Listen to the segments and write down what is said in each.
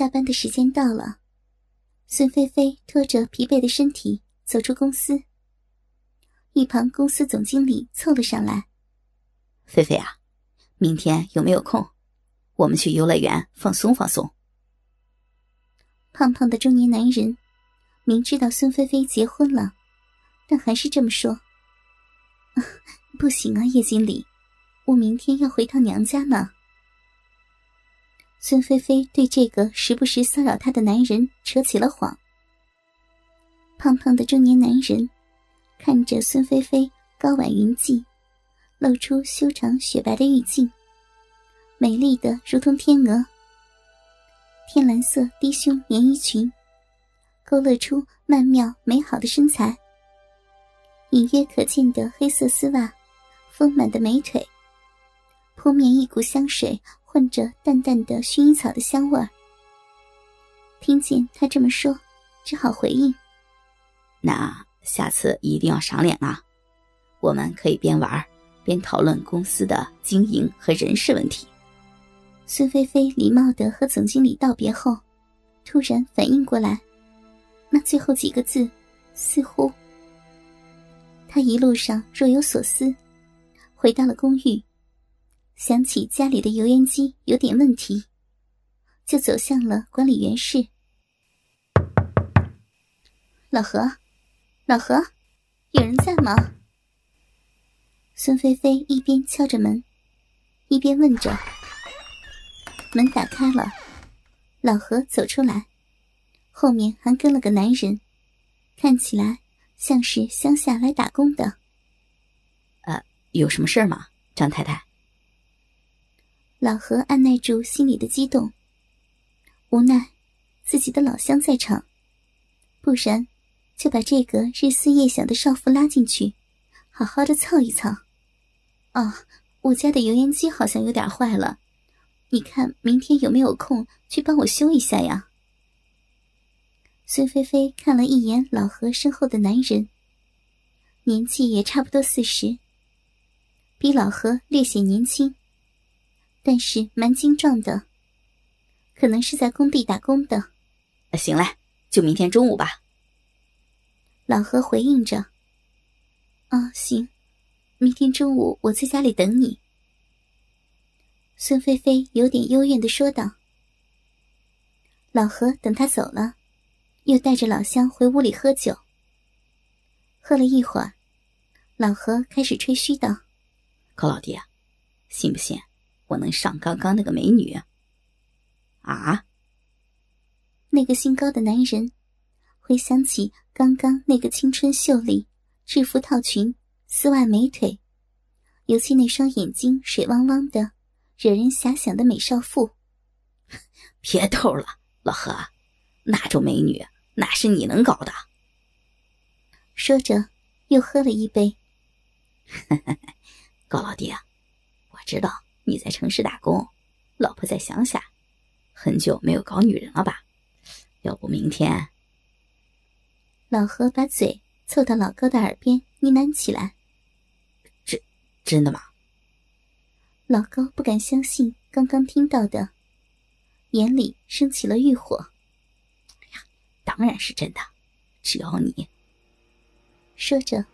下班的时间到了，孙菲菲拖着疲惫的身体走出公司。一旁公司总经理凑了上来：“菲菲啊，明天有没有空？我们去游乐园放松放松。”胖胖的中年男人明知道孙菲菲结婚了，但还是这么说：“ 不行啊，叶经理，我明天要回趟娘家呢。”孙菲菲对这个时不时骚扰她的男人扯起了谎。胖胖的中年男人看着孙菲菲高挽云髻，露出修长雪白的玉颈，美丽的如同天鹅。天蓝色低胸连衣裙，勾勒出曼妙美好的身材。隐约可见的黑色丝袜，丰满的美腿，扑面一股香水混着淡淡的薰衣草的香味儿。听见他这么说，只好回应：“那下次一定要赏脸啊！我们可以边玩边讨论公司的经营和人事问题。”孙菲菲礼貌的和总经理道别后，突然反应过来，那最后几个字，似乎……他一路上若有所思，回到了公寓，想起家里的油烟机有点问题，就走向了管理员室。老何，老何，有人在吗？孙菲菲一边敲着门，一边问着。门打开了，老何走出来，后面还跟了个男人，看起来像是乡下来打工的。呃，有什么事吗，张太太？老何按耐住心里的激动，无奈自己的老乡在场，不然就把这个日思夜想的少妇拉进去，好好的操一操。哦，我家的油烟机好像有点坏了。你看，明天有没有空去帮我修一下呀？孙菲菲看了一眼老何身后的男人，年纪也差不多四十，比老何略显年轻，但是蛮精壮的，可能是在工地打工的。行嘞，就明天中午吧。老何回应着：“啊，行，明天中午我在家里等你。”孙菲菲有点幽怨的说道：“老何等他走了，又带着老乡回屋里喝酒。喝了一会儿，老何开始吹嘘道：‘高老弟啊，信不信我能上刚刚那个美女？’啊！那个姓高的男人回想起刚刚那个青春秀丽、制服套裙、丝袜美腿，尤其那双眼睛水汪汪的。”惹人遐想的美少妇，别逗了，老何，那种美女哪是你能搞的？说着，又喝了一杯。高老弟啊，我知道你在城市打工，老婆在乡下，很久没有搞女人了吧？要不明天……老何把嘴凑到老高的耳边呢喃起来：“真真的吗？”老高不敢相信刚刚听到的，眼里升起了欲火。哎呀，当然是真的，只要你……说着，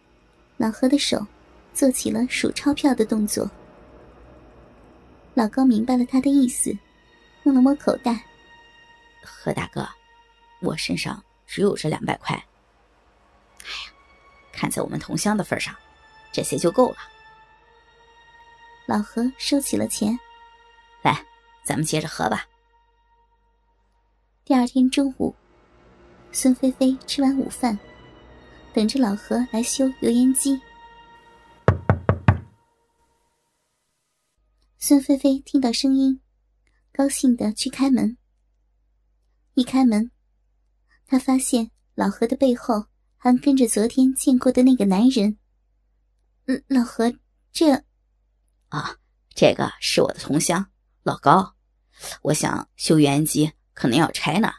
老何的手做起了数钞票的动作。老高明白了他的意思，摸了摸口袋：“何大哥，我身上只有这两百块。哎呀，看在我们同乡的份上，这些就够了。”老何收起了钱，来，咱们接着喝吧。第二天中午，孙菲菲吃完午饭，等着老何来修油烟机。孙菲菲听到声音，高兴的去开门。一开门，她发现老何的背后还跟着昨天见过的那个男人。嗯，老何，这……啊，这个是我的同乡老高，我想修油烟机可能要拆呢，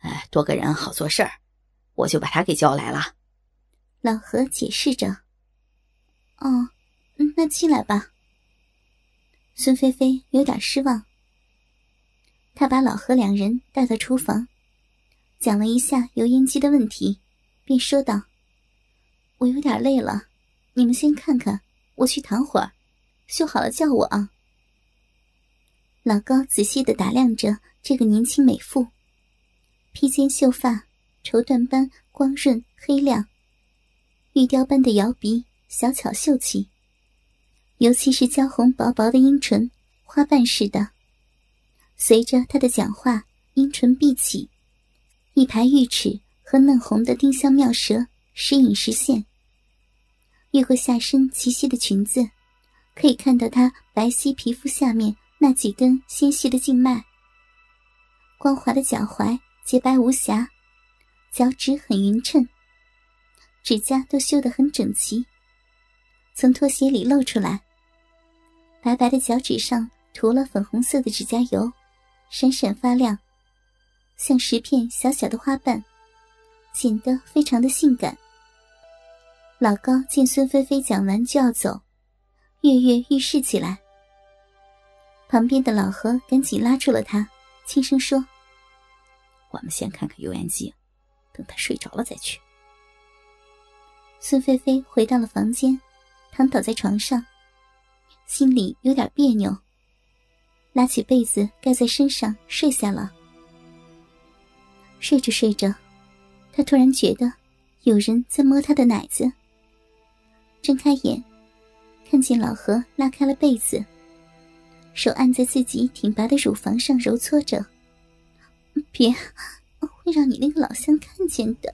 哎，多个人好做事儿，我就把他给叫来了。老何解释着。哦，那进来吧。孙菲菲有点失望。他把老何两人带到厨房，讲了一下油烟机的问题，便说道：“我有点累了，你们先看看，我去躺会儿，修好了叫我啊。”老高仔细的打量着这个年轻美妇，披肩秀发，绸缎般光润黑亮，玉雕般的摇鼻，小巧秀气，尤其是娇红薄薄的阴唇，花瓣似的。随着他的讲话，阴唇闭起，一排玉齿和嫩红的丁香妙舌时隐时现。越过下身齐膝的裙子，可以看到她白皙皮肤下面那几根纤细的静脉。光滑的脚踝洁白无瑕，脚趾很匀称，指甲都修得很整齐，从拖鞋里露出来。白白的脚趾上涂了粉红色的指甲油。闪闪发亮，像十片小小的花瓣，显得非常的性感。老高见孙菲菲讲完就要走，跃跃欲试起来。旁边的老何赶紧拉住了他，轻声说：“我们先看看油烟机，等他睡着了再去。”孙菲菲回到了房间，躺倒在床上，心里有点别扭。拉起被子盖在身上睡下了。睡着睡着，他突然觉得有人在摸他的奶子。睁开眼，看见老何拉开了被子，手按在自己挺拔的乳房上揉搓着。别，会让你那个老乡看见的。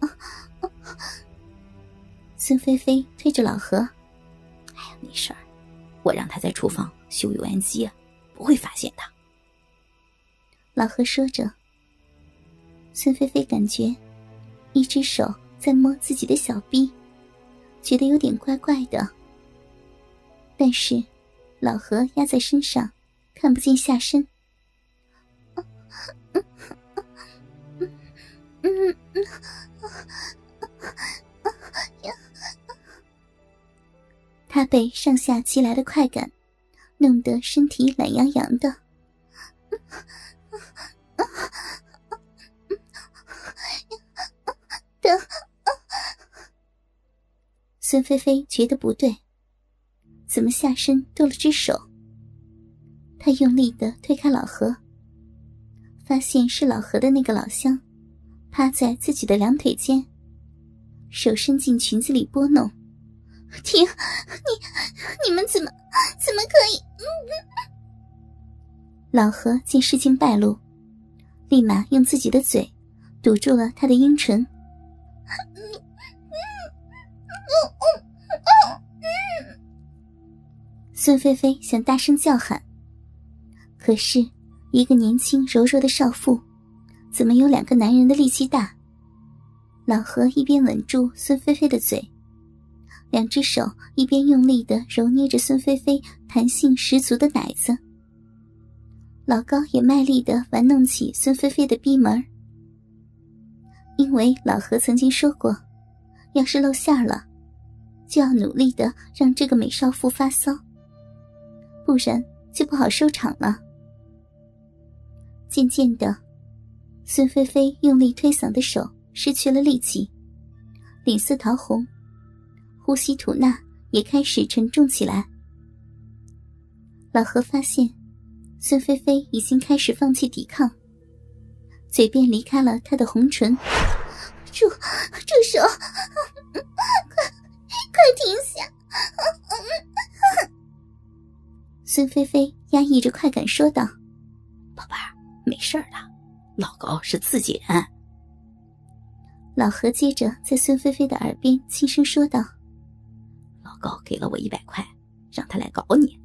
孙菲菲推着老何：“哎呀，没事儿，我让他在厨房修油烟机。”不会发现的。老何说着，孙菲菲感觉一只手在摸自己的小臂，觉得有点怪怪的。但是老何压在身上，看不见下身。他被上下齐来的快感。弄得身体懒洋洋的，的。孙菲菲觉得不对，怎么下身多了只手？她用力的推开老何，发现是老何的那个老乡，趴在自己的两腿间，手伸进裙子里拨弄。停！你你们怎么怎么可以？老何见事情败露，立马用自己的嘴堵住了他的阴唇。孙菲菲想大声叫喊，可是一个年轻柔弱的少妇，怎么有两个男人的力气大？老何一边吻住孙菲菲的嘴。两只手一边用力的揉捏着孙菲菲弹性十足的奶子，老高也卖力的玩弄起孙菲菲的逼门因为老何曾经说过，要是露馅了，就要努力的让这个美少妇发骚，不然就不好收场了。渐渐的，孙菲菲用力推搡的手失去了力气，脸色桃红。呼吸吐纳也开始沉重起来。老何发现，孙菲菲已经开始放弃抵抗，嘴边离开了他的红唇。住，住手！快，快停下！孙菲菲压抑着快感说道：“宝贝儿，没事的，老高是自己人。”老何接着在孙菲菲的耳边轻声说道。高给了我一百块，让他来搞你。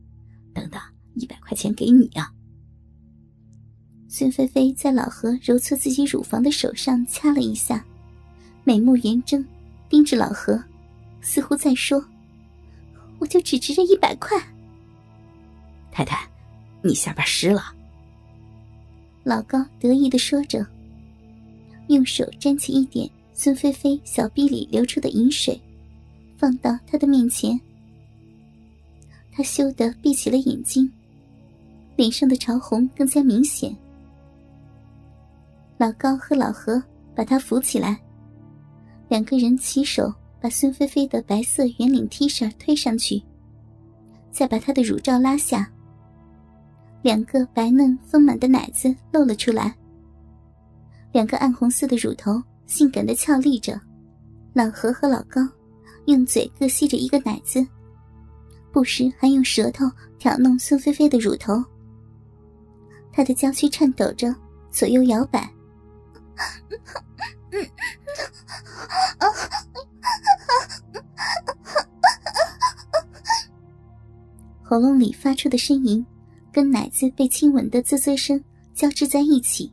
等等，一百块钱给你啊！孙菲菲在老何揉搓自己乳房的手上掐了一下，美目圆睁，盯着老何，似乎在说：“我就只值这一百块。”太太，你下边湿了。老高得意的说着，用手沾起一点孙菲菲小臂里流出的饮水。放到他的面前，他羞得闭起了眼睛，脸上的潮红更加明显。老高和老何把他扶起来，两个人起手把孙菲菲的白色圆领 T 恤推上去，再把她的乳罩拉下，两个白嫩丰满的奶子露了出来，两个暗红色的乳头性感的俏立着，老何和老高用嘴各吸着一个奶子，不时还用舌头挑弄孙菲菲的乳头，她的娇躯颤抖着左右摇摆。喉咙里发出的呻吟，跟奶子被亲吻的啧啧声交织在一起。